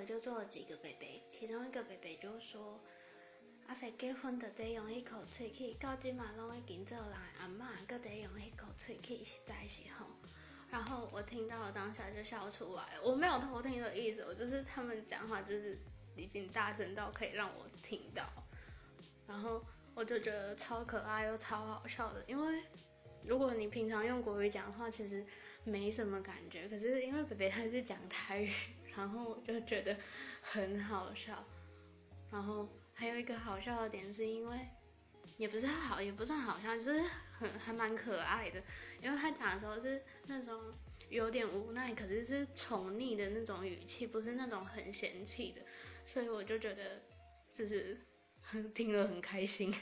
后门口就坐了几个伯伯，其中一个伯伯就说：“阿肥结婚的得用一口喙齿，到今嘛拢已经做来阿嬷，阁得用一口喙齿，实在是吼。”然后我听到了当下就笑出来了，我没有偷听的意思，我就是他们讲话就是已经大声到可以让我听到，然后我就觉得超可爱又超好笑的，因为如果你平常用国语讲话，其实没什么感觉，可是因为北北他是讲台语，然后我就觉得很好笑，然后还有一个好笑的点是因为。也不是好，也不算好笑，就是很还蛮可爱的。因为他讲的时候是那种有点无奈，可是是宠溺的那种语气，不是那种很嫌弃的，所以我就觉得就是 听了很开心。